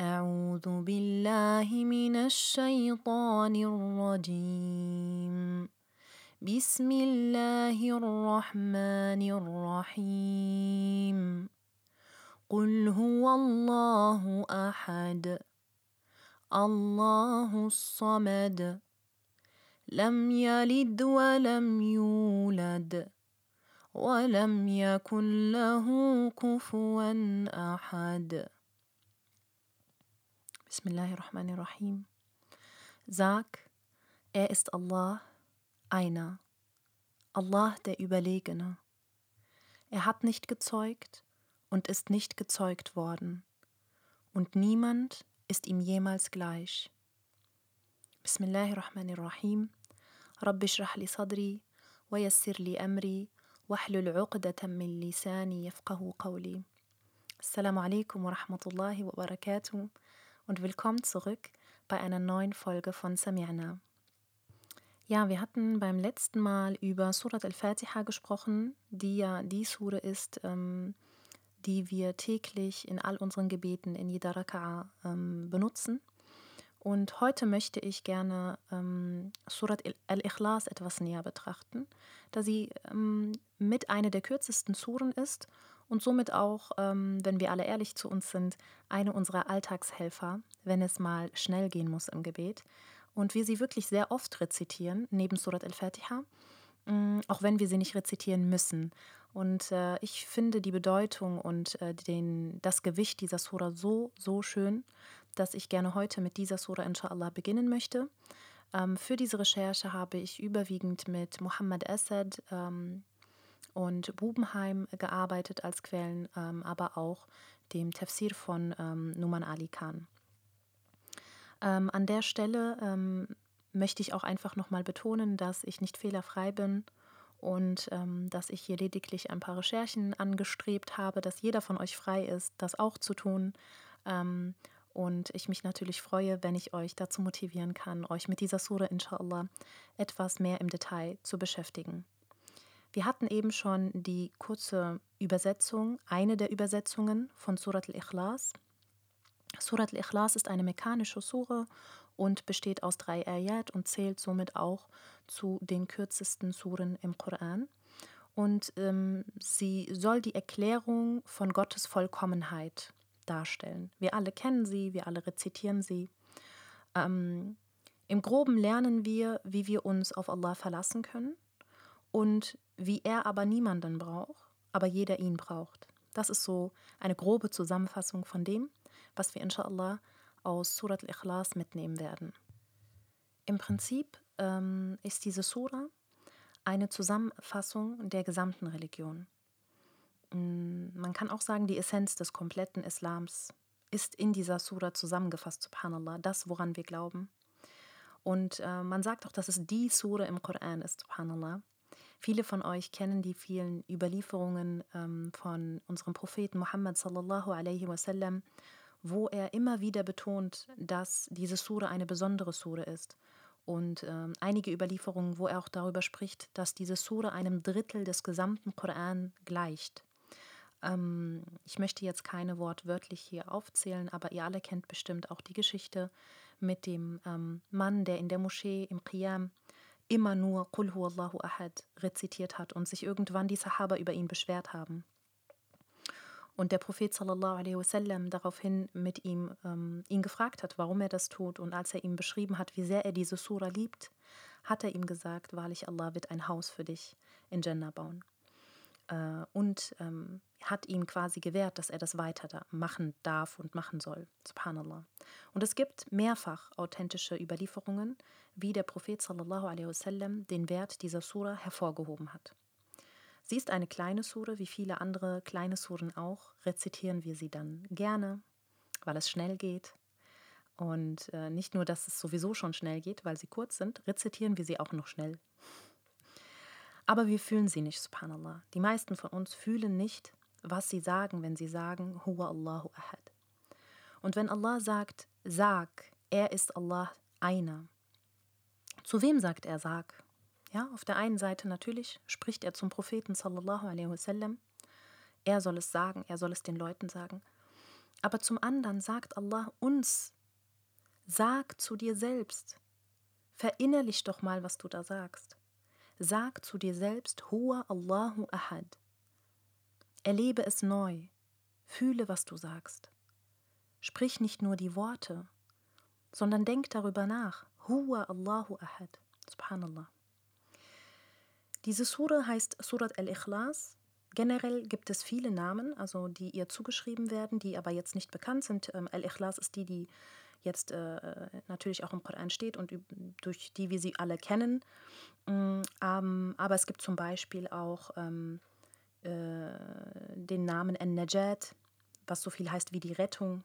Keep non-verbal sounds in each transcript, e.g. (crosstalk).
أعوذ بالله من الشيطان الرجيم. بسم الله الرحمن الرحيم. قل هو الله أحد. الله الصمد. لم يلد ولم يولد. ولم يكن له كفوا أحد. Bismillahirrahmanirrahim. Sag, er ist Allah, einer, Allah der Überlegene. Er hat nicht gezeugt und ist nicht gezeugt worden, und niemand ist ihm jemals gleich. Bismillahirrahmanirrahim. Rabbi shrah li sadri, wa yassir li amri, wahlul uqdatan min lisani yafqahu qawli. Assalamu alaikum wa rahmatullahi wa barakatuh und willkommen zurück bei einer neuen Folge von Samirna. Ja, wir hatten beim letzten Mal über Surat al-Fatiha gesprochen, die ja die Sure ist, ähm, die wir täglich in all unseren Gebeten in jeder Raka'a ähm, benutzen. Und heute möchte ich gerne ähm, Surat al-Ikhlas etwas näher betrachten, da sie ähm, mit einer der kürzesten Suren ist und somit auch, ähm, wenn wir alle ehrlich zu uns sind, eine unserer Alltagshelfer, wenn es mal schnell gehen muss im Gebet. Und wir sie wirklich sehr oft rezitieren, neben Surat al-Fatiha, mm, auch wenn wir sie nicht rezitieren müssen. Und äh, ich finde die Bedeutung und äh, den, das Gewicht dieser Sura so, so schön, dass ich gerne heute mit dieser Sura inshallah beginnen möchte. Ähm, für diese Recherche habe ich überwiegend mit Muhammad Asad, ähm, und Bubenheim gearbeitet als Quellen, ähm, aber auch dem Tafsir von ähm, Numan Ali Khan. Ähm, an der Stelle ähm, möchte ich auch einfach nochmal betonen, dass ich nicht fehlerfrei bin und ähm, dass ich hier lediglich ein paar Recherchen angestrebt habe, dass jeder von euch frei ist, das auch zu tun. Ähm, und ich mich natürlich freue, wenn ich euch dazu motivieren kann, euch mit dieser Sura inshallah etwas mehr im Detail zu beschäftigen. Wir hatten eben schon die kurze Übersetzung, eine der Übersetzungen von Surat al-Ikhlas. Surat al-Ikhlas ist eine mechanische Sure und besteht aus drei Ayat und zählt somit auch zu den kürzesten Suren im Koran. Und ähm, sie soll die Erklärung von Gottes Vollkommenheit darstellen. Wir alle kennen sie, wir alle rezitieren sie. Ähm, Im groben lernen wir, wie wir uns auf Allah verlassen können und wie er aber niemanden braucht, aber jeder ihn braucht. Das ist so eine grobe Zusammenfassung von dem, was wir inshallah aus Surat al-Ikhlas mitnehmen werden. Im Prinzip ähm, ist diese Sura eine Zusammenfassung der gesamten Religion. Mm, man kann auch sagen, die Essenz des kompletten Islams ist in dieser Sura zusammengefasst, subhanallah, das, woran wir glauben. Und äh, man sagt auch, dass es die Sura im Koran ist, subhanallah, Viele von euch kennen die vielen Überlieferungen ähm, von unserem Propheten Muhammad sallallahu alaihi wasallam, wo er immer wieder betont, dass diese Sure eine besondere Sure ist. Und ähm, einige Überlieferungen, wo er auch darüber spricht, dass diese Sure einem Drittel des gesamten Koran gleicht. Ähm, ich möchte jetzt keine wortwörtlich hier aufzählen, aber ihr alle kennt bestimmt auch die Geschichte mit dem ähm, Mann, der in der Moschee im Qiyam immer nur Qul Allahu ahad rezitiert hat und sich irgendwann die Sahaba über ihn beschwert haben. Und der Prophet sallallahu alaihi wasallam daraufhin mit ihm ähm, ihn gefragt hat, warum er das tut. Und als er ihm beschrieben hat, wie sehr er diese Sura liebt, hat er ihm gesagt, wahrlich Allah wird ein Haus für dich in Jannah bauen äh, und ähm, hat ihm quasi gewährt, dass er das weiter da machen darf und machen soll. Subhanallah. Und es gibt mehrfach authentische Überlieferungen, wie der Prophet sallallahu alaihi wasallam den Wert dieser Sura hervorgehoben hat. Sie ist eine kleine Sure, wie viele andere kleine Suren auch, rezitieren wir sie dann gerne, weil es schnell geht. Und äh, nicht nur, dass es sowieso schon schnell geht, weil sie kurz sind, rezitieren wir sie auch noch schnell. Aber wir fühlen sie nicht, subhanallah. Die meisten von uns fühlen nicht, was sie sagen, wenn sie sagen, Huwa Allahu Ahad. Und wenn Allah sagt, sag, er ist Allah einer. Zu wem sagt er, sag? Ja, auf der einen Seite natürlich spricht er zum Propheten sallallahu alaihi wasallam. Er soll es sagen, er soll es den Leuten sagen. Aber zum anderen sagt Allah uns, sag zu dir selbst, verinnerlich doch mal, was du da sagst. Sag zu dir selbst, Hua Allahu Ahad. Erlebe es neu, fühle, was du sagst. Sprich nicht nur die Worte, sondern denk darüber nach. Huwa Allahu Ahad. Subhanallah. Diese Sura heißt Surat al-Ikhlas. Generell gibt es viele Namen, also die ihr zugeschrieben werden, die aber jetzt nicht bekannt sind. Ähm, al-Ikhlas ist die, die jetzt äh, natürlich auch im Koran steht und durch die wir sie alle kennen. Ähm, aber es gibt zum Beispiel auch ähm, äh, den Namen An-Najat, was so viel heißt wie die Rettung.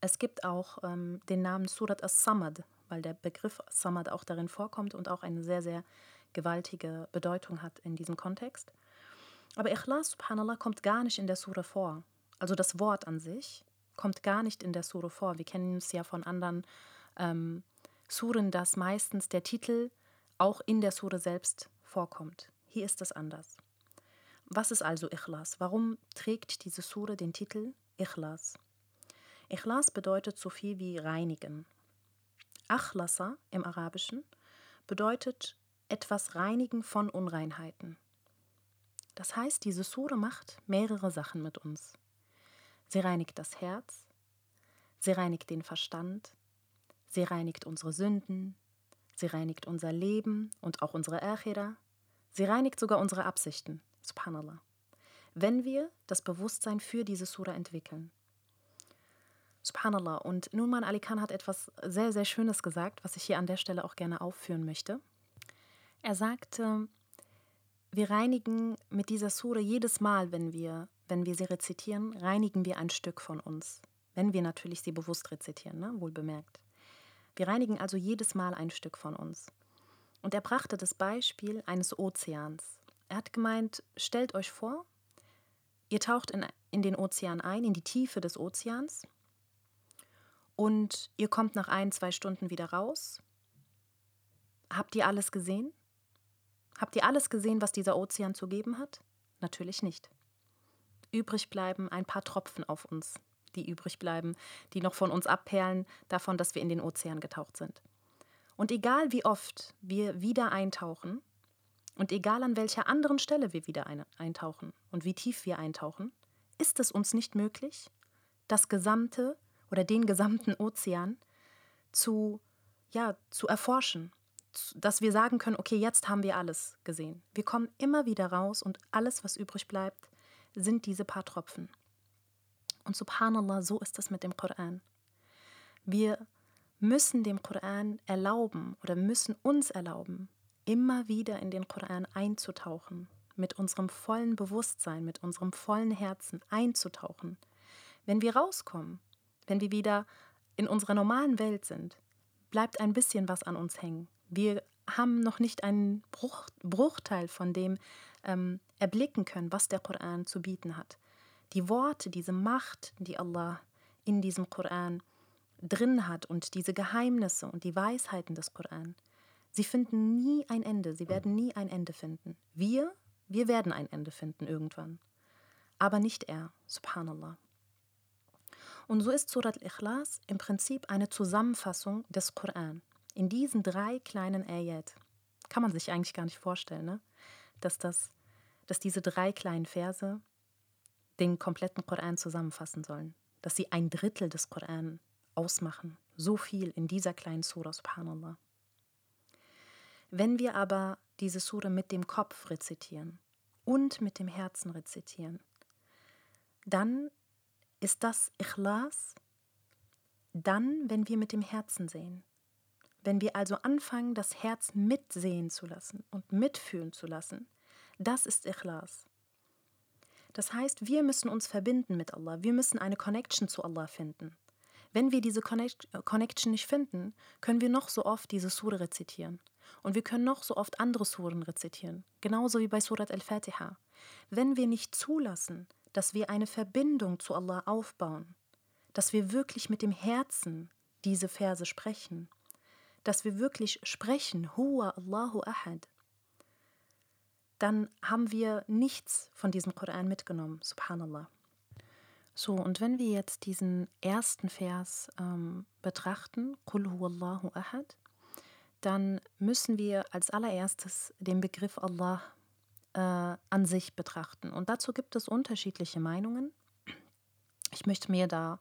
Es gibt auch ähm, den Namen Surat as-Samad, weil der Begriff Samad auch darin vorkommt und auch eine sehr, sehr gewaltige Bedeutung hat in diesem Kontext. Aber Ikhlas, subhanallah, kommt gar nicht in der Sura vor. Also das Wort an sich kommt gar nicht in der Sura vor. Wir kennen es ja von anderen ähm, Suren, dass meistens der Titel auch in der Sura selbst vorkommt. Hier ist es anders. Was ist also Ikhlas? Warum trägt diese Sura den Titel Ikhlas? Ikhlas bedeutet so viel wie reinigen. Achlasa im Arabischen bedeutet etwas reinigen von Unreinheiten. Das heißt, diese Sura macht mehrere Sachen mit uns. Sie reinigt das Herz, sie reinigt den Verstand, sie reinigt unsere Sünden, sie reinigt unser Leben und auch unsere Akhira, sie reinigt sogar unsere Absichten, subhanallah, wenn wir das Bewusstsein für diese Sura entwickeln. Subhanallah. Und Nurman Ali Khan hat etwas sehr, sehr Schönes gesagt, was ich hier an der Stelle auch gerne aufführen möchte. Er sagte, wir reinigen mit dieser Sure jedes Mal, wenn wir, wenn wir sie rezitieren, reinigen wir ein Stück von uns. Wenn wir natürlich sie bewusst rezitieren, ne? wohl bemerkt. Wir reinigen also jedes Mal ein Stück von uns. Und er brachte das Beispiel eines Ozeans. Er hat gemeint, stellt euch vor, ihr taucht in, in den Ozean ein, in die Tiefe des Ozeans und ihr kommt nach ein, zwei Stunden wieder raus. Habt ihr alles gesehen? Habt ihr alles gesehen, was dieser Ozean zu geben hat? Natürlich nicht. Übrig bleiben ein paar Tropfen auf uns, die übrig bleiben, die noch von uns abperlen, davon, dass wir in den Ozean getaucht sind. Und egal wie oft wir wieder eintauchen und egal an welcher anderen Stelle wir wieder eintauchen und wie tief wir eintauchen, ist es uns nicht möglich, das gesamte oder den gesamten Ozean zu, ja, zu erforschen. Dass wir sagen können, okay, jetzt haben wir alles gesehen. Wir kommen immer wieder raus und alles, was übrig bleibt, sind diese paar Tropfen. Und subhanallah, so ist es mit dem Koran. Wir müssen dem Koran erlauben oder müssen uns erlauben, immer wieder in den Koran einzutauchen, mit unserem vollen Bewusstsein, mit unserem vollen Herzen einzutauchen. Wenn wir rauskommen, wenn wir wieder in unserer normalen Welt sind, bleibt ein bisschen was an uns hängen. Wir haben noch nicht einen Bruch, Bruchteil von dem ähm, erblicken können, was der Koran zu bieten hat. Die Worte, diese Macht, die Allah in diesem Koran drin hat und diese Geheimnisse und die Weisheiten des Koran, sie finden nie ein Ende, sie werden nie ein Ende finden. Wir, wir werden ein Ende finden irgendwann. Aber nicht er, subhanallah. Und so ist Surat al-Ikhlas im Prinzip eine Zusammenfassung des Koran. In diesen drei kleinen Ayat. Kann man sich eigentlich gar nicht vorstellen, ne? dass, das, dass diese drei kleinen Verse den kompletten Koran zusammenfassen sollen. Dass sie ein Drittel des Koran ausmachen. So viel in dieser kleinen Sura, subhanallah. Wenn wir aber diese Sura mit dem Kopf rezitieren und mit dem Herzen rezitieren, dann ist das Ikhlas dann, wenn wir mit dem Herzen sehen. Wenn wir also anfangen, das Herz mitsehen zu lassen und mitfühlen zu lassen, das ist Ikhlas. Das heißt, wir müssen uns verbinden mit Allah. Wir müssen eine Connection zu Allah finden. Wenn wir diese Connection nicht finden, können wir noch so oft diese Sure rezitieren. Und wir können noch so oft andere Suren rezitieren. Genauso wie bei Surat al-Fatiha. Wenn wir nicht zulassen, dass wir eine Verbindung zu Allah aufbauen, dass wir wirklich mit dem Herzen diese Verse sprechen, dass wir wirklich sprechen, Huwa Allahu Ahad, dann haben wir nichts von diesem Koran mitgenommen, subhanallah. So, und wenn wir jetzt diesen ersten Vers ähm, betrachten, Qul huwallahu ahad, dann müssen wir als allererstes den Begriff Allah äh, an sich betrachten. Und dazu gibt es unterschiedliche Meinungen. Ich möchte mir da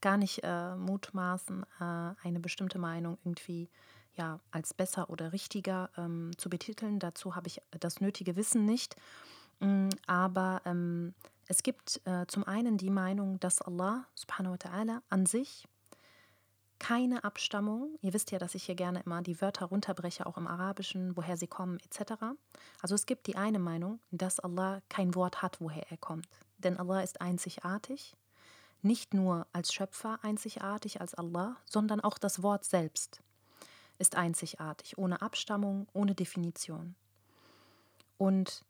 gar nicht äh, mutmaßen, äh, eine bestimmte Meinung irgendwie ja, als besser oder richtiger ähm, zu betiteln. Dazu habe ich das nötige Wissen nicht. Mm, aber ähm, es gibt äh, zum einen die Meinung, dass Allah subhanahu wa ta'ala an sich keine Abstammung, ihr wisst ja, dass ich hier gerne immer die Wörter runterbreche, auch im Arabischen, woher sie kommen etc. Also es gibt die eine Meinung, dass Allah kein Wort hat, woher er kommt. Denn Allah ist einzigartig, nicht nur als Schöpfer einzigartig als Allah, sondern auch das Wort selbst ist einzigartig, ohne Abstammung, ohne Definition. Und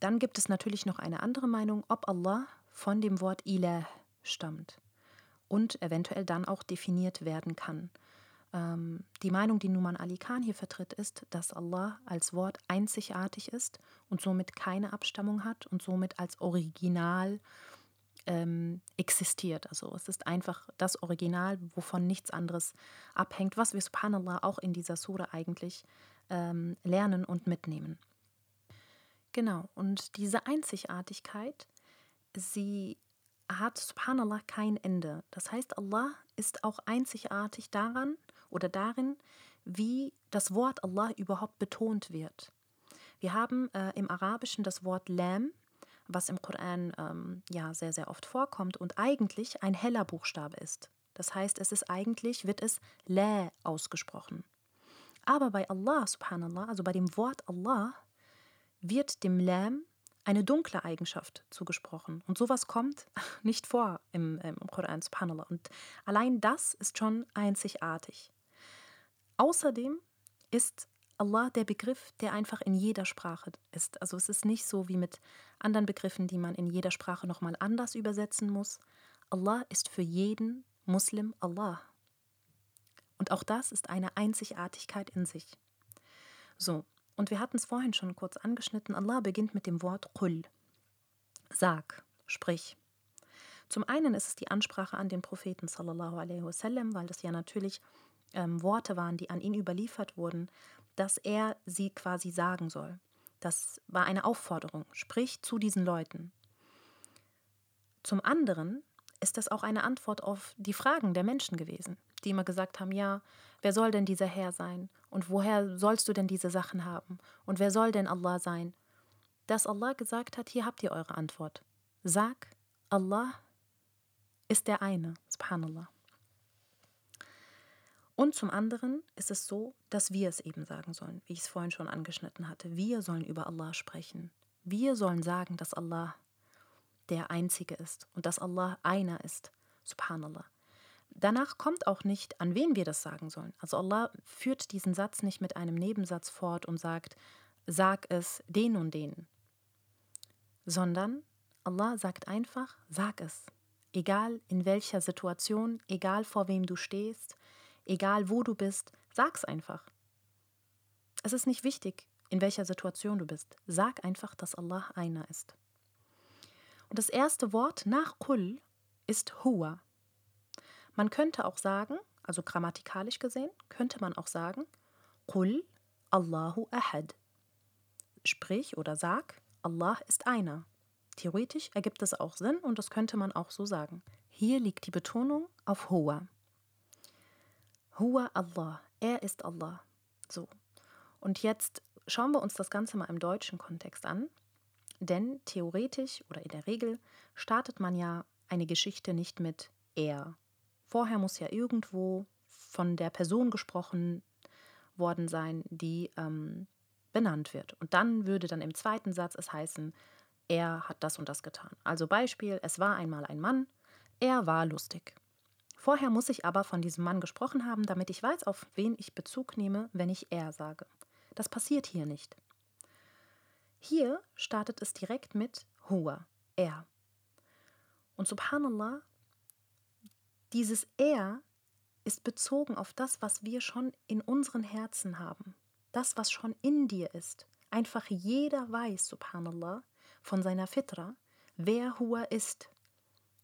dann gibt es natürlich noch eine andere Meinung, ob Allah von dem Wort Ilah stammt und eventuell dann auch definiert werden kann. Ähm, die Meinung, die Numan Ali Khan hier vertritt, ist, dass Allah als Wort einzigartig ist und somit keine Abstammung hat und somit als Original ähm, existiert. Also es ist einfach das Original, wovon nichts anderes abhängt, was wir subhanallah auch in dieser Sura eigentlich ähm, lernen und mitnehmen. Genau, und diese Einzigartigkeit, sie hat subhanallah kein Ende. Das heißt, Allah ist auch einzigartig daran oder darin, wie das Wort Allah überhaupt betont wird. Wir haben äh, im Arabischen das Wort Lam, was im Koran ähm, ja sehr, sehr oft vorkommt und eigentlich ein heller Buchstabe ist. Das heißt, es ist eigentlich, wird es La ausgesprochen. Aber bei Allah, subhanallah, also bei dem Wort Allah, wird dem Lam eine dunkle Eigenschaft zugesprochen. Und sowas kommt (laughs) nicht vor im, im Koran, subhanallah. Und allein das ist schon einzigartig. Außerdem ist Allah der Begriff, der einfach in jeder Sprache ist. Also es ist nicht so wie mit anderen Begriffen, die man in jeder Sprache nochmal anders übersetzen muss. Allah ist für jeden Muslim Allah. Und auch das ist eine Einzigartigkeit in sich. So, und wir hatten es vorhin schon kurz angeschnitten. Allah beginnt mit dem Wort Qul. Sag, sprich. Zum einen ist es die Ansprache an den Propheten sallallahu alaihi wasallam, weil das ja natürlich ähm, Worte waren, die an ihn überliefert wurden, dass er sie quasi sagen soll. Das war eine Aufforderung. Sprich zu diesen Leuten. Zum anderen ist das auch eine Antwort auf die Fragen der Menschen gewesen, die immer gesagt haben, ja, wer soll denn dieser Herr sein? Und woher sollst du denn diese Sachen haben? Und wer soll denn Allah sein? Dass Allah gesagt hat, hier habt ihr eure Antwort. Sag, Allah ist der eine, subhanallah. Und zum anderen ist es so, dass wir es eben sagen sollen, wie ich es vorhin schon angeschnitten hatte. Wir sollen über Allah sprechen. Wir sollen sagen, dass Allah der Einzige ist und dass Allah einer ist. Subhanallah. Danach kommt auch nicht, an wen wir das sagen sollen. Also Allah führt diesen Satz nicht mit einem Nebensatz fort und sagt, sag es den und den, sondern Allah sagt einfach, sag es. Egal in welcher Situation, egal vor wem du stehst, egal wo du bist, sag's einfach. Es ist nicht wichtig, in welcher Situation du bist. Sag einfach, dass Allah einer ist. Und das erste Wort nach Kul ist Huwa. Man könnte auch sagen, also grammatikalisch gesehen, könnte man auch sagen, Qul Allahu Ahad. Sprich oder sag, Allah ist einer. Theoretisch ergibt es auch Sinn und das könnte man auch so sagen. Hier liegt die Betonung auf Huwa. Huwa Allah, er ist Allah. So. Und jetzt schauen wir uns das Ganze mal im deutschen Kontext an. Denn theoretisch oder in der Regel startet man ja eine Geschichte nicht mit er Vorher muss ja irgendwo von der Person gesprochen worden sein, die ähm, benannt wird. Und dann würde dann im zweiten Satz es heißen, er hat das und das getan. Also Beispiel, es war einmal ein Mann, er war lustig. Vorher muss ich aber von diesem Mann gesprochen haben, damit ich weiß, auf wen ich Bezug nehme, wenn ich er sage. Das passiert hier nicht. Hier startet es direkt mit Hua, er. Und subhanallah, dieses Er ist bezogen auf das, was wir schon in unseren Herzen haben. Das, was schon in dir ist. Einfach jeder weiß, subhanallah, von seiner Fitra, wer Hua ist.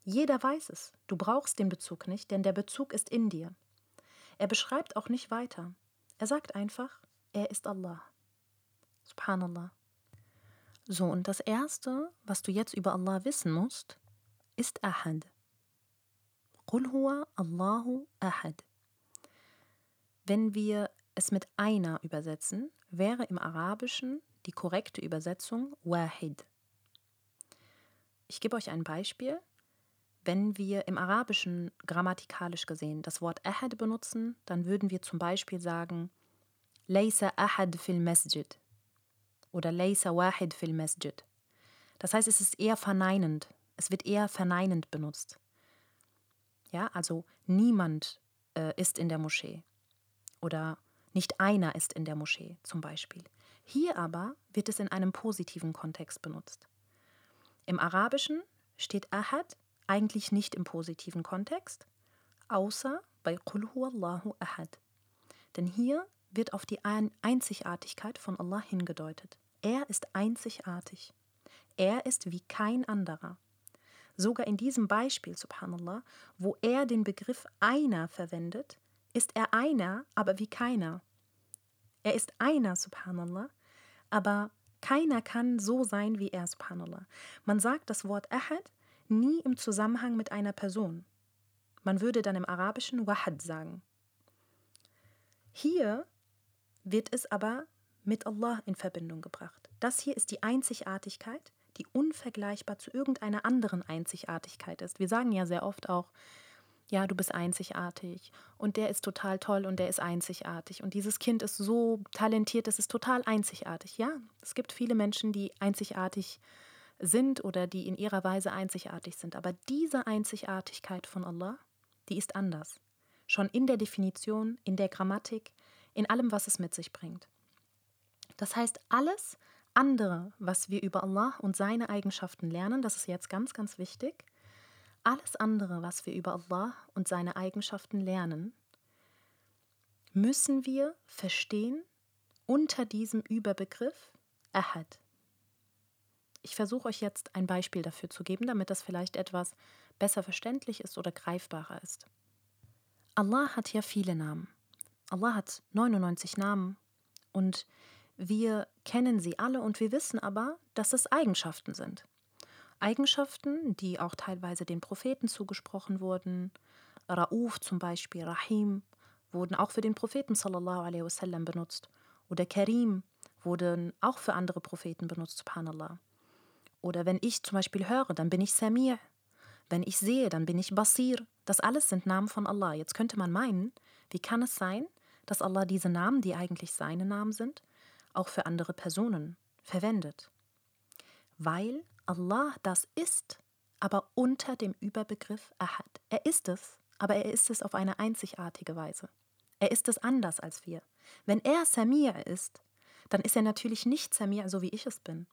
Jeder weiß es. Du brauchst den Bezug nicht, denn der Bezug ist in dir. Er beschreibt auch nicht weiter. Er sagt einfach, er ist Allah. Subhanallah. So, und das Erste, was du jetzt über Allah wissen musst, ist Ahad. Qul huwa Allahu Ahad. Wenn wir es mit einer übersetzen, wäre im Arabischen die korrekte Übersetzung Wahid. Ich gebe euch ein Beispiel. Wenn wir im Arabischen grammatikalisch gesehen das Wort Ahad benutzen, dann würden wir zum Beispiel sagen Laysa Ahad fil Masjid oder Laysa Wahid fil Masjid. Das heißt, es ist eher verneinend. Es wird eher verneinend benutzt. Ja, also niemand äh, ist in der Moschee oder nicht einer ist in der Moschee zum Beispiel. Hier aber wird es in einem positiven Kontext benutzt. Im Arabischen steht Ahad eigentlich nicht im positiven Kontext, außer bei Qul Allahu Ahad. Denn hier wird auf die Einzigartigkeit von Allah hingedeutet. Er ist einzigartig. Er ist wie kein anderer. Sogar in diesem Beispiel, subhanallah, wo er den Begriff einer verwendet, ist er einer, aber wie keiner. Er ist einer, subhanallah, aber keiner kann so sein wie er, subhanallah. Man sagt das Wort Ahad nie im Zusammenhang mit einer Person. Man würde dann im Arabischen Wahad sagen. Hier wird es aber mit Allah in Verbindung gebracht. Das hier ist die Einzigartigkeit, die unvergleichbar zu irgendeiner anderen Einzigartigkeit ist. Wir sagen ja sehr oft auch, ja, du bist einzigartig und der ist total toll und der ist einzigartig und dieses Kind ist so talentiert, das ist total einzigartig. Ja, es gibt viele Menschen, die einzigartig sind oder die in ihrer Weise einzigartig sind, aber diese Einzigartigkeit von Allah, die ist anders. Schon in der Definition, in der Grammatik, in allem, was es mit sich bringt. Das heißt, alles andere, was wir über Allah und seine Eigenschaften lernen, das ist jetzt ganz, ganz wichtig, alles andere, was wir über Allah und seine Eigenschaften lernen, müssen wir verstehen unter diesem Überbegriff Ahad. Ich versuche euch jetzt ein Beispiel dafür zu geben, damit das vielleicht etwas besser verständlich ist oder greifbarer ist. Allah hat ja viele Namen. Allah hat 99 Namen und wir kennen sie alle und wir wissen aber, dass es Eigenschaften sind. Eigenschaften, die auch teilweise den Propheten zugesprochen wurden. Rauf zum Beispiel, Rahim, wurden auch für den Propheten sallallahu alaihi wasallam benutzt. Oder Karim wurden auch für andere Propheten benutzt, subhanallah. Oder wenn ich zum Beispiel höre, dann bin ich Samir. Wenn ich sehe, dann bin ich Basir. Das alles sind Namen von Allah. Jetzt könnte man meinen, wie kann es sein, dass Allah diese Namen, die eigentlich seine Namen sind, auch für andere Personen verwendet? Weil Allah das ist, aber unter dem Überbegriff Ahad. Er ist es, aber er ist es auf eine einzigartige Weise. Er ist es anders als wir. Wenn er Samir ist, dann ist er natürlich nicht Samir, so wie ich es bin.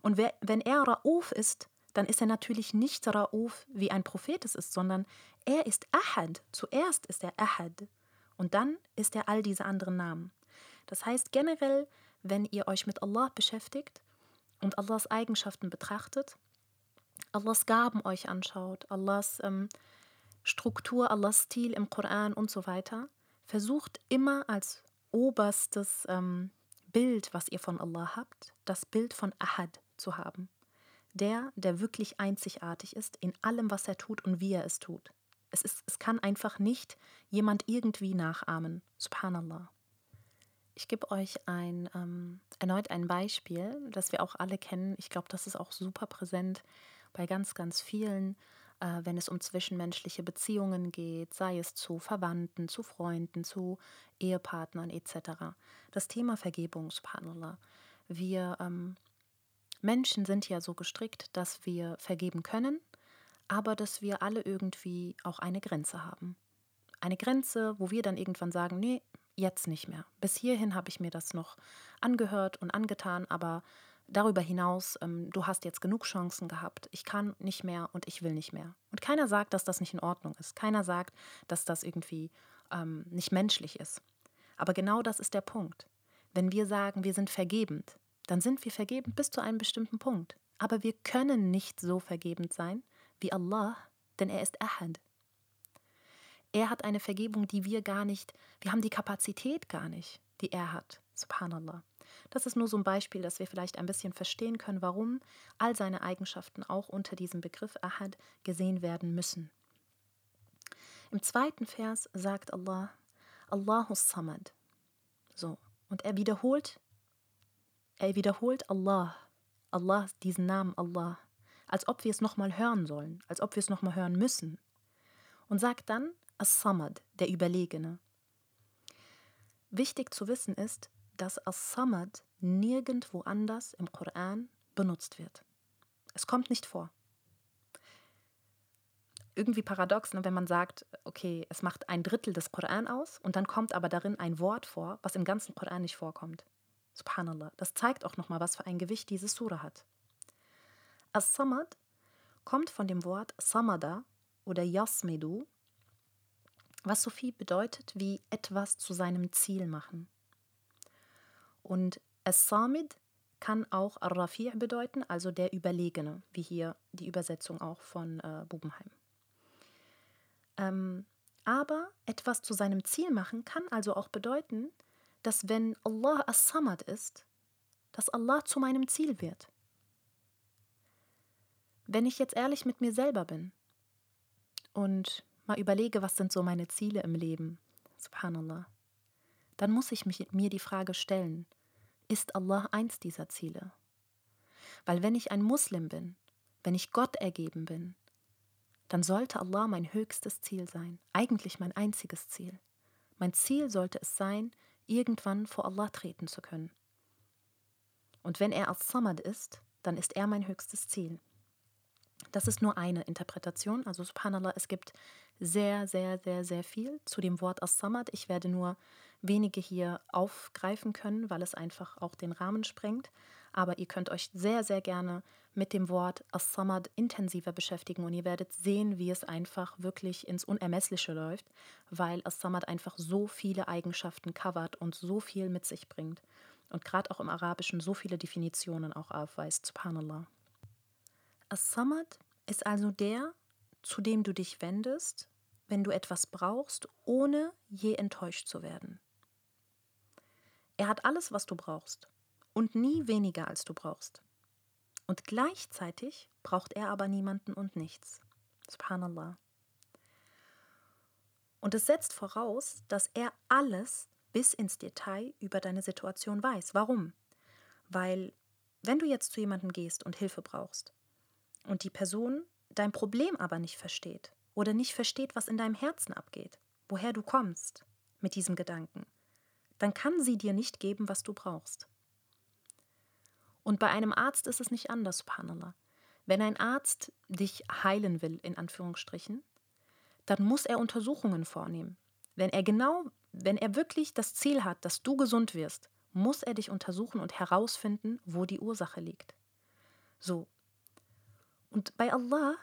Und wenn er Rauf ist, dann ist er natürlich nicht Rauf, wie ein Prophet es ist, sondern er ist Ahad. Zuerst ist er Ahad und dann ist er all diese anderen Namen. Das heißt generell, wenn ihr euch mit Allah beschäftigt und Allahs Eigenschaften betrachtet, Allahs Gaben euch anschaut, Allahs ähm, Struktur, Allahs Stil im Koran und so weiter, versucht immer als oberstes ähm, Bild, was ihr von Allah habt, das Bild von Ahad zu haben. Der, der wirklich einzigartig ist in allem, was er tut und wie er es tut. Es, ist, es kann einfach nicht jemand irgendwie nachahmen. Subhanallah. Ich gebe euch ein, ähm, erneut ein Beispiel, das wir auch alle kennen. Ich glaube, das ist auch super präsent bei ganz, ganz vielen, äh, wenn es um zwischenmenschliche Beziehungen geht, sei es zu Verwandten, zu Freunden, zu Ehepartnern etc. Das Thema Vergebung. Wir ähm, Menschen sind ja so gestrickt, dass wir vergeben können, aber dass wir alle irgendwie auch eine Grenze haben. Eine Grenze, wo wir dann irgendwann sagen, nee, jetzt nicht mehr. Bis hierhin habe ich mir das noch angehört und angetan, aber darüber hinaus, ähm, du hast jetzt genug Chancen gehabt, ich kann nicht mehr und ich will nicht mehr. Und keiner sagt, dass das nicht in Ordnung ist. Keiner sagt, dass das irgendwie ähm, nicht menschlich ist. Aber genau das ist der Punkt. Wenn wir sagen, wir sind vergebend, dann sind wir vergebend bis zu einem bestimmten Punkt. Aber wir können nicht so vergebend sein, wie Allah denn er ist Ahad. Er hat eine Vergebung, die wir gar nicht, wir haben die Kapazität gar nicht, die er hat. Subhanallah. Das ist nur so ein Beispiel, dass wir vielleicht ein bisschen verstehen können, warum all seine Eigenschaften auch unter diesem Begriff Ahad gesehen werden müssen. Im zweiten Vers sagt Allah, Allahu Samad. So, und er wiederholt, er wiederholt Allah, Allah, diesen Namen Allah, als ob wir es nochmal hören sollen, als ob wir es nochmal hören müssen. Und sagt dann, As-Samad, der Überlegene. Wichtig zu wissen ist, dass As-Samad nirgendwo anders im Koran benutzt wird. Es kommt nicht vor. Irgendwie paradox, ne, wenn man sagt, okay, es macht ein Drittel des Koran aus und dann kommt aber darin ein Wort vor, was im ganzen Koran nicht vorkommt. Subhanallah. Das zeigt auch nochmal, was für ein Gewicht diese Sura hat. As-Samad kommt von dem Wort Samada oder Yasmedu, was so viel bedeutet wie etwas zu seinem Ziel machen. Und As-Samid kann auch Ar-Rafi' bedeuten, also der Überlegene, wie hier die Übersetzung auch von äh, Bubenheim. Ähm, aber etwas zu seinem Ziel machen kann also auch bedeuten, dass wenn Allah As-Samad ist, dass Allah zu meinem Ziel wird. Wenn ich jetzt ehrlich mit mir selber bin und mal überlege, was sind so meine Ziele im Leben, subhanallah, dann muss ich mich, mir die Frage stellen, ist Allah eins dieser Ziele? Weil wenn ich ein Muslim bin, wenn ich Gott ergeben bin, dann sollte Allah mein höchstes Ziel sein, eigentlich mein einziges Ziel. Mein Ziel sollte es sein, irgendwann vor Allah treten zu können. Und wenn er als Samad ist, dann ist er mein höchstes Ziel. Das ist nur eine Interpretation. Also subhanallah, es gibt sehr, sehr, sehr, sehr viel zu dem Wort As-Samad. Ich werde nur wenige hier aufgreifen können, weil es einfach auch den Rahmen sprengt. Aber ihr könnt euch sehr, sehr gerne mit dem Wort As-Samad intensiver beschäftigen und ihr werdet sehen, wie es einfach wirklich ins Unermessliche läuft, weil As-Samad einfach so viele Eigenschaften covert und so viel mit sich bringt. Und gerade auch im Arabischen so viele Definitionen auch aufweist. Subhanallah. As-Samad ist also der, zu dem du dich wendest, wenn du etwas brauchst, ohne je enttäuscht zu werden. Er hat alles, was du brauchst und nie weniger, als du brauchst. Und gleichzeitig braucht er aber niemanden und nichts. Subhanallah. Und es setzt voraus, dass er alles bis ins Detail über deine Situation weiß. Warum? Weil, wenn du jetzt zu jemandem gehst und Hilfe brauchst und die Person dein Problem aber nicht versteht oder nicht versteht, was in deinem Herzen abgeht, woher du kommst mit diesem Gedanken, dann kann sie dir nicht geben, was du brauchst. Und bei einem Arzt ist es nicht anders, subhanallah. Wenn ein Arzt dich heilen will, in Anführungsstrichen, dann muss er Untersuchungen vornehmen. Wenn er genau, wenn er wirklich das Ziel hat, dass du gesund wirst, muss er dich untersuchen und herausfinden, wo die Ursache liegt. So. Und bei Allah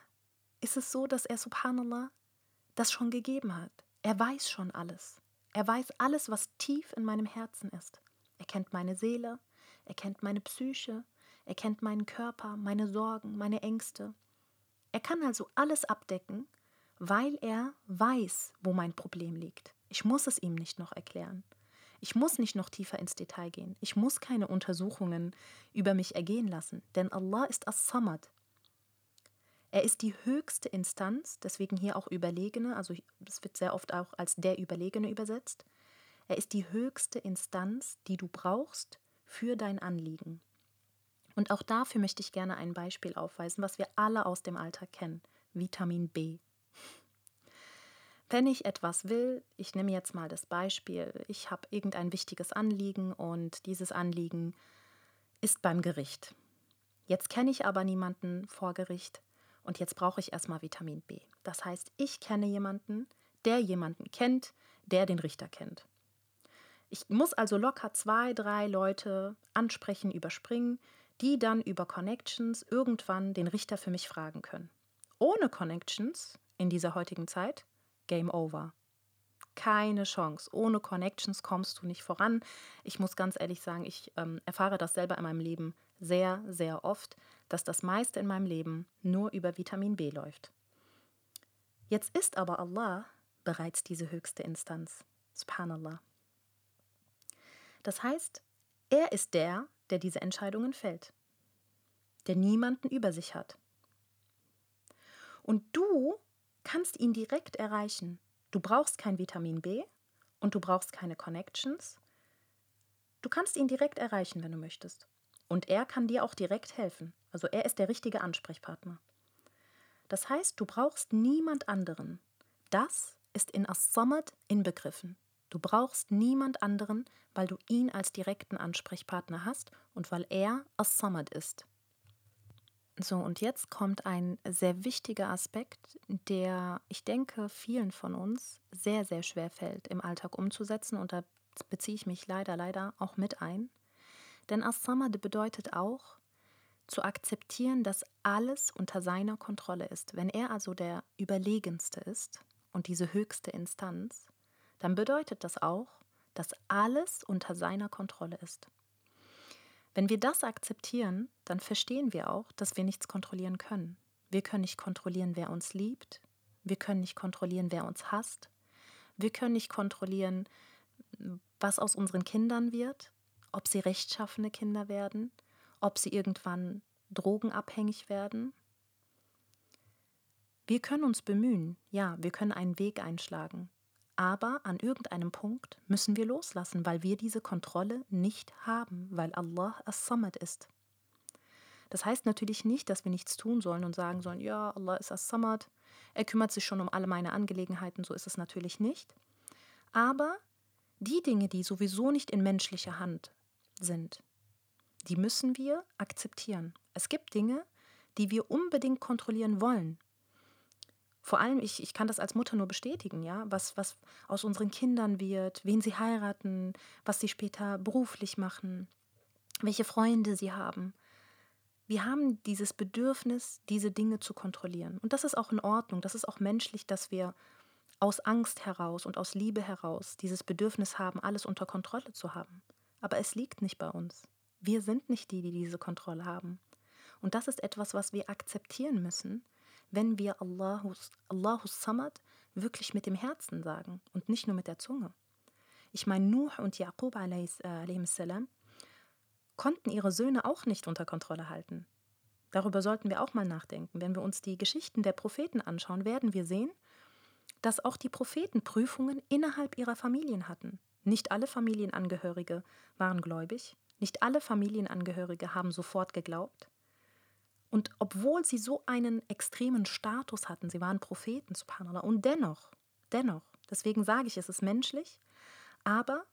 ist es so, dass er, subhanallah, das schon gegeben hat. Er weiß schon alles. Er weiß alles, was tief in meinem Herzen ist. Er kennt meine Seele, er kennt meine Psyche, er kennt meinen Körper, meine Sorgen, meine Ängste. Er kann also alles abdecken, weil er weiß, wo mein Problem liegt. Ich muss es ihm nicht noch erklären. Ich muss nicht noch tiefer ins Detail gehen. Ich muss keine Untersuchungen über mich ergehen lassen, denn Allah ist As-Samad. Er ist die höchste Instanz, deswegen hier auch Überlegene, also es wird sehr oft auch als der Überlegene übersetzt. Er ist die höchste Instanz, die du brauchst, für dein Anliegen. Und auch dafür möchte ich gerne ein Beispiel aufweisen, was wir alle aus dem Alltag kennen. Vitamin B. Wenn ich etwas will, ich nehme jetzt mal das Beispiel, ich habe irgendein wichtiges Anliegen und dieses Anliegen ist beim Gericht. Jetzt kenne ich aber niemanden vor Gericht und jetzt brauche ich erstmal Vitamin B. Das heißt, ich kenne jemanden, der jemanden kennt, der den Richter kennt. Ich muss also locker zwei, drei Leute ansprechen, überspringen, die dann über Connections irgendwann den Richter für mich fragen können. Ohne Connections in dieser heutigen Zeit, Game Over. Keine Chance. Ohne Connections kommst du nicht voran. Ich muss ganz ehrlich sagen, ich ähm, erfahre das selber in meinem Leben sehr, sehr oft, dass das meiste in meinem Leben nur über Vitamin B läuft. Jetzt ist aber Allah bereits diese höchste Instanz. Subhanallah. Das heißt, er ist der, der diese Entscheidungen fällt, der niemanden über sich hat. Und du kannst ihn direkt erreichen. Du brauchst kein Vitamin B und du brauchst keine Connections. Du kannst ihn direkt erreichen, wenn du möchtest. Und er kann dir auch direkt helfen. Also er ist der richtige Ansprechpartner. Das heißt, du brauchst niemand anderen. Das ist in As-Samad inbegriffen. Du brauchst niemand anderen, weil du ihn als direkten Ansprechpartner hast und weil er As-Samad ist. So, und jetzt kommt ein sehr wichtiger Aspekt, der, ich denke, vielen von uns sehr, sehr schwer fällt im Alltag umzusetzen. Und da beziehe ich mich leider, leider auch mit ein. Denn As-Samad bedeutet auch, zu akzeptieren, dass alles unter seiner Kontrolle ist. Wenn er also der Überlegenste ist und diese höchste Instanz, dann bedeutet das auch, dass alles unter seiner Kontrolle ist. Wenn wir das akzeptieren, dann verstehen wir auch, dass wir nichts kontrollieren können. Wir können nicht kontrollieren, wer uns liebt. Wir können nicht kontrollieren, wer uns hasst. Wir können nicht kontrollieren, was aus unseren Kindern wird, ob sie rechtschaffene Kinder werden, ob sie irgendwann drogenabhängig werden. Wir können uns bemühen, ja, wir können einen Weg einschlagen, aber an irgendeinem Punkt müssen wir loslassen, weil wir diese Kontrolle nicht haben, weil Allah As-Samad ist. Das heißt natürlich nicht, dass wir nichts tun sollen und sagen sollen, ja, Allah ist As-Samad, er kümmert sich schon um alle meine Angelegenheiten, so ist es natürlich nicht. Aber die Dinge, die sowieso nicht in menschlicher Hand sind, die müssen wir akzeptieren. Es gibt Dinge, die wir unbedingt kontrollieren wollen, vor allem, ich, ich kann das als Mutter nur bestätigen, ja, was, was aus unseren Kindern wird, wen sie heiraten, was sie später beruflich machen, welche Freunde sie haben. Wir haben dieses Bedürfnis, diese Dinge zu kontrollieren. Und das ist auch in Ordnung, das ist auch menschlich, dass wir aus Angst heraus und aus Liebe heraus dieses Bedürfnis haben, alles unter Kontrolle zu haben. Aber es liegt nicht bei uns. Wir sind nicht die, die diese Kontrolle haben. Und das ist etwas, was wir akzeptieren müssen, wenn wir Allahus, Allahus Samad wirklich mit dem Herzen sagen und nicht nur mit der Zunge. Ich meine, Nuh und Yaqub salam konnten ihre Söhne auch nicht unter Kontrolle halten. Darüber sollten wir auch mal nachdenken. Wenn wir uns die Geschichten der Propheten anschauen, werden wir sehen, dass auch die Propheten Prüfungen innerhalb ihrer Familien hatten. Nicht alle Familienangehörige waren gläubig, nicht alle Familienangehörige haben sofort geglaubt. Und obwohl sie so einen extremen Status hatten, sie waren Propheten, subhanallah, und dennoch, dennoch, deswegen sage ich, es ist menschlich, aber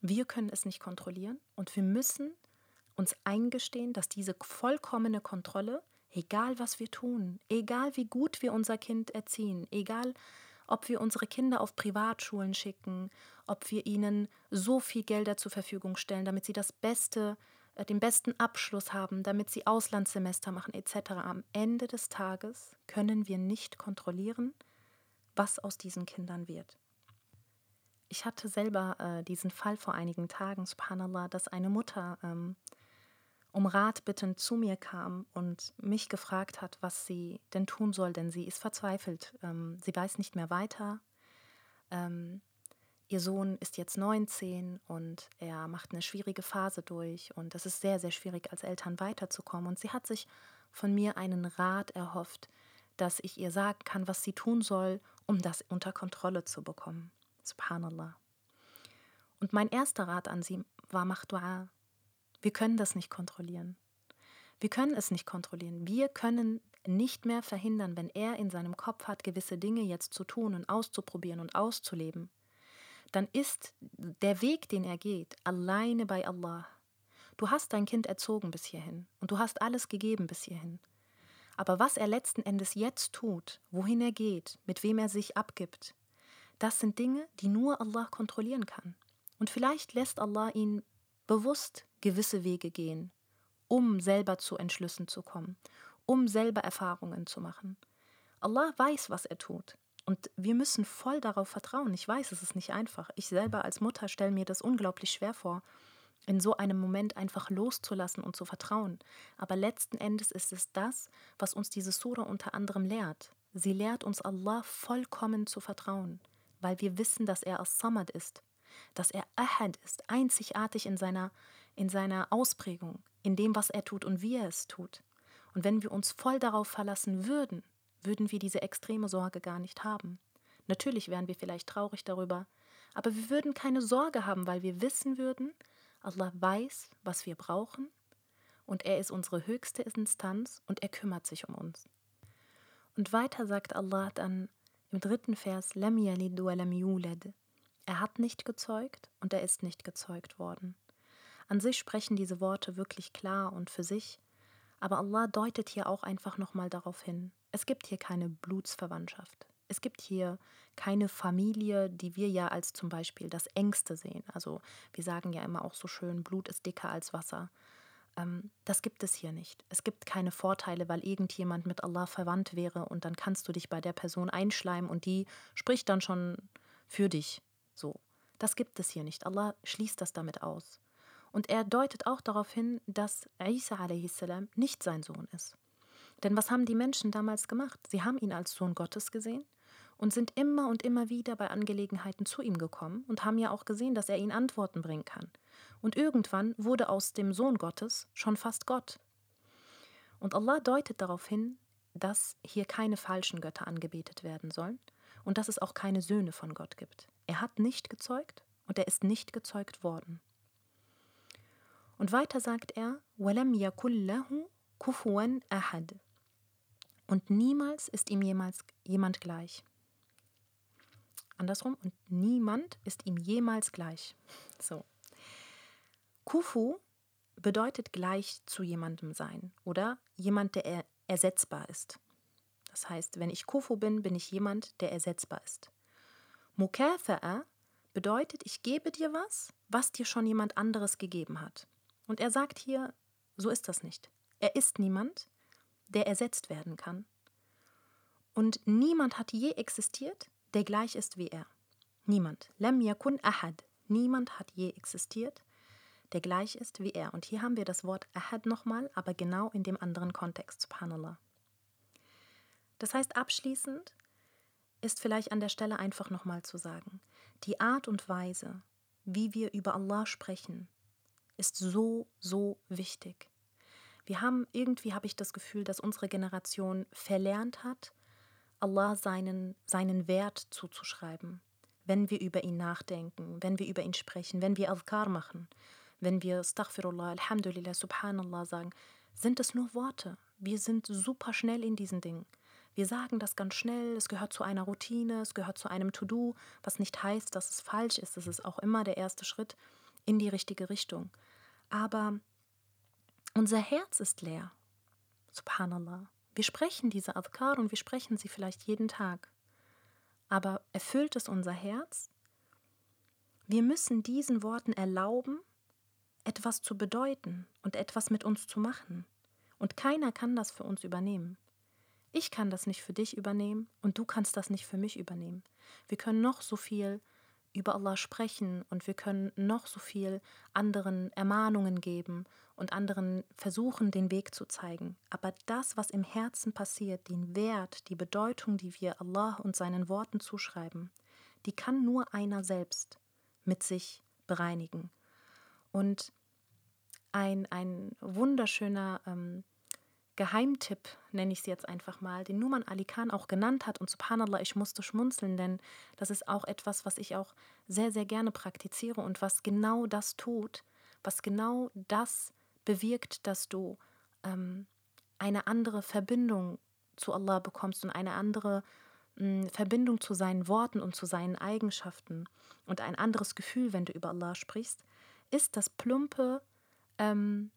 wir können es nicht kontrollieren und wir müssen uns eingestehen, dass diese vollkommene Kontrolle, egal was wir tun, egal wie gut wir unser Kind erziehen, egal ob wir unsere Kinder auf Privatschulen schicken, ob wir ihnen so viel Gelder zur Verfügung stellen, damit sie das Beste den besten Abschluss haben, damit sie Auslandssemester machen etc. Am Ende des Tages können wir nicht kontrollieren, was aus diesen Kindern wird. Ich hatte selber äh, diesen Fall vor einigen Tagen, subhanallah, dass eine Mutter ähm, um Rat bittend zu mir kam und mich gefragt hat, was sie denn tun soll, denn sie ist verzweifelt. Ähm, sie weiß nicht mehr weiter. Ähm, Ihr Sohn ist jetzt 19 und er macht eine schwierige Phase durch und es ist sehr, sehr schwierig als Eltern weiterzukommen. Und sie hat sich von mir einen Rat erhofft, dass ich ihr sagen kann, was sie tun soll, um das unter Kontrolle zu bekommen. Subhanallah. Und mein erster Rat an sie war, mach dua. Wir können das nicht kontrollieren. Wir können es nicht kontrollieren. Wir können nicht mehr verhindern, wenn er in seinem Kopf hat, gewisse Dinge jetzt zu tun und auszuprobieren und auszuleben dann ist der Weg, den er geht, alleine bei Allah. Du hast dein Kind erzogen bis hierhin und du hast alles gegeben bis hierhin. Aber was er letzten Endes jetzt tut, wohin er geht, mit wem er sich abgibt, das sind Dinge, die nur Allah kontrollieren kann. Und vielleicht lässt Allah ihn bewusst gewisse Wege gehen, um selber zu Entschlüssen zu kommen, um selber Erfahrungen zu machen. Allah weiß, was er tut. Und wir müssen voll darauf vertrauen. Ich weiß, es ist nicht einfach. Ich selber als Mutter stelle mir das unglaublich schwer vor, in so einem Moment einfach loszulassen und zu vertrauen. Aber letzten Endes ist es das, was uns diese Sura unter anderem lehrt. sie lehrt uns Allah vollkommen zu vertrauen, weil wir wissen, dass er As-Samad ist, dass er Ahad ist, einzigartig in seiner, in seiner Ausprägung, in dem, was er tut und wie er es tut. Und wenn wir uns voll darauf verlassen würden, würden wir diese extreme Sorge gar nicht haben. Natürlich wären wir vielleicht traurig darüber, aber wir würden keine Sorge haben, weil wir wissen würden, Allah weiß, was wir brauchen und er ist unsere höchste Instanz und er kümmert sich um uns. Und weiter sagt Allah dann im dritten Vers, Lam yalid wa lam yulad. Er hat nicht gezeugt und er ist nicht gezeugt worden. An sich sprechen diese Worte wirklich klar und für sich, aber Allah deutet hier auch einfach nochmal darauf hin. Es gibt hier keine Blutsverwandtschaft. Es gibt hier keine Familie, die wir ja als zum Beispiel das Engste sehen. Also wir sagen ja immer auch so schön, Blut ist dicker als Wasser. Ähm, das gibt es hier nicht. Es gibt keine Vorteile, weil irgendjemand mit Allah verwandt wäre und dann kannst du dich bei der Person einschleimen und die spricht dann schon für dich. So. Das gibt es hier nicht. Allah schließt das damit aus. Und er deutet auch darauf hin, dass Isa a.s. nicht sein Sohn ist. Denn was haben die Menschen damals gemacht? Sie haben ihn als Sohn Gottes gesehen und sind immer und immer wieder bei Angelegenheiten zu ihm gekommen und haben ja auch gesehen, dass er ihnen Antworten bringen kann. Und irgendwann wurde aus dem Sohn Gottes schon fast Gott. Und Allah deutet darauf hin, dass hier keine falschen Götter angebetet werden sollen und dass es auch keine Söhne von Gott gibt. Er hat nicht gezeugt und er ist nicht gezeugt worden. Und weiter sagt er, وَلَمْ يَكُلْ لَهُ كُفُوًا أَحَدٍ und niemals ist ihm jemals jemand gleich. Andersrum, und niemand ist ihm jemals gleich. (laughs) So. Kufu bedeutet gleich zu jemandem sein oder jemand, der er ersetzbar ist. Das heißt, wenn ich Kufu bin, bin ich jemand, der ersetzbar ist. Mukatha'a bedeutet, ich gebe dir was, was dir schon jemand anderes gegeben hat. Und er sagt hier, so ist das nicht. Er ist niemand, der ersetzt werden kann. Und niemand hat je existiert, der gleich ist wie er. Niemand. Lam yakun ahad. Niemand hat je existiert, der gleich ist wie er. Und hier haben wir das Wort Ahad nochmal, aber genau in dem anderen Kontext, subhanallah. Das heißt, abschließend ist vielleicht an der Stelle einfach nochmal zu sagen, die Art und Weise, wie wir über Allah sprechen, ist so, so wichtig. Wir haben irgendwie, habe ich das Gefühl, dass unsere Generation verlernt hat, Allah seinen, seinen Wert zuzuschreiben, wenn wir über ihn nachdenken, wenn wir über ihn sprechen, wenn wir Azkar machen, wenn wir Astaghfirullah, Alhamdulillah, Subhanallah sagen, sind es nur Worte. Wir sind super schnell in diesen Dingen. Wir sagen das ganz schnell, es gehört zu einer Routine, es gehört zu einem To-Do, was nicht heißt, dass es falsch ist. Es ist auch immer der erste Schritt in die richtige Richtung. Aber unser Herz ist leer. Subhanallah. Wir sprechen diese Adhkar und wir sprechen sie vielleicht jeden Tag. Aber erfüllt es unser Herz? Wir müssen diesen Worten erlauben, etwas zu bedeuten und etwas mit uns zu machen. Und keiner kann das für uns übernehmen. Ich kann das nicht für dich übernehmen und du kannst das nicht für mich übernehmen. Wir können noch so viel über Allah sprechen und wir können noch so viel anderen Ermahnungen geben und anderen versuchen, den Weg zu zeigen. Aber das, was im Herzen passiert, den Wert, die Bedeutung, die wir Allah und seinen Worten zuschreiben, die kann nur einer selbst mit sich bereinigen. Und ein, ein wunderschöner ähm, Geheimtipp, nenne ich es jetzt einfach mal, den Numan Ali Khan auch genannt hat. Und subhanallah, ich musste schmunzeln, denn das ist auch etwas, was ich auch sehr, sehr gerne praktiziere und was genau das tut, was genau das bewirkt, dass du ähm, eine andere Verbindung zu Allah bekommst und eine andere mh, hm, Verbindung zu seinen Worten und zu seinen Eigenschaften und ein anderes Gefühl, wenn du über Allah sprichst, ist das plumpe ähm,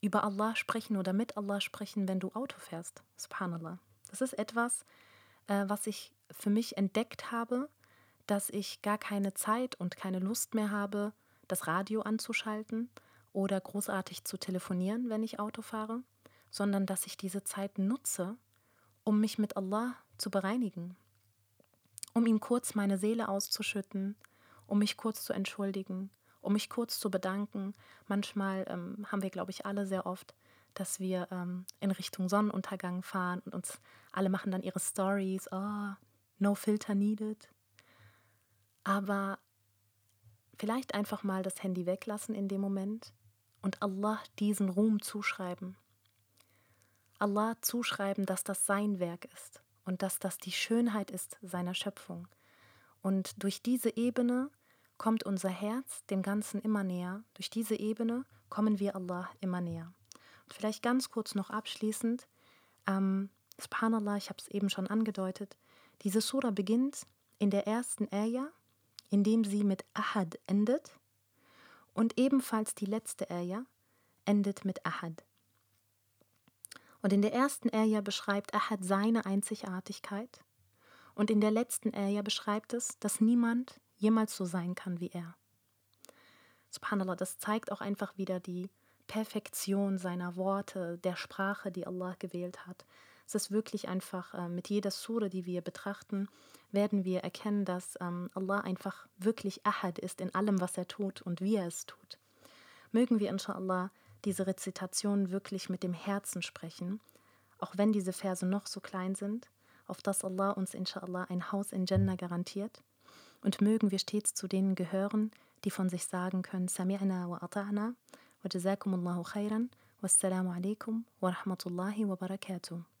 über Allah sprechen oder mit Allah sprechen, wenn du Auto fährst. Subhanallah. Das ist etwas, äh, was ich für mich entdeckt habe, dass ich gar keine Zeit und keine Lust mehr habe, das Radio anzuschalten oder großartig zu telefonieren, wenn ich Auto fahre, sondern dass ich diese Zeit nutze, um mich mit Allah zu bereinigen, um ihm kurz meine Seele auszuschütten, um mich kurz zu entschuldigen, um mich kurz zu bedanken. Manchmal ähm, haben wir, glaube ich, alle sehr oft, dass wir ähm, in Richtung Sonnenuntergang fahren und uns alle machen dann ihre Stories, oh, no filter needed. Aber vielleicht einfach mal das Handy weglassen in dem Moment und Allah diesen Ruhm zuschreiben. Allah zuschreiben, dass das sein Werk ist und dass das die Schönheit ist seiner Schöpfung. Und durch diese Ebene kommt unser Herz dem Ganzen immer näher. Durch diese Ebene kommen wir Allah immer näher. Und vielleicht ganz kurz noch abschließend, ähm, Subhanallah, ich habe es eben schon angedeutet, diese Sura beginnt in der ersten Ayah, indem sie mit Ahad endet und ebenfalls die letzte Ayah endet mit Ahad. Und in der ersten Ayah beschreibt Ahad seine Einzigartigkeit und in der letzten Ayah beschreibt es, dass niemand jemals so sein kann wie er. Subhanallah, das zeigt auch einfach wieder die Perfektion seiner Worte, der Sprache, die Allah gewählt hat. Es ist wirklich einfach, äh, mit jeder Sure, die wir betrachten, werden wir erkennen, dass ähm, Allah einfach wirklich Ahad ist in allem, was er tut und wie er es tut. Mögen wir inshallah diese Rezitation wirklich mit dem Herzen sprechen, auch wenn diese Verse noch so klein sind, auf dass Allah uns inshallah ein Haus in Jannah garantiert. Und mögen wir stets zu denen gehören, die von sich sagen können, Sami'na wa ata'na wa jazakumullahu khairan, wassalamu alaikum wa rahmatullahi wa barakatuh.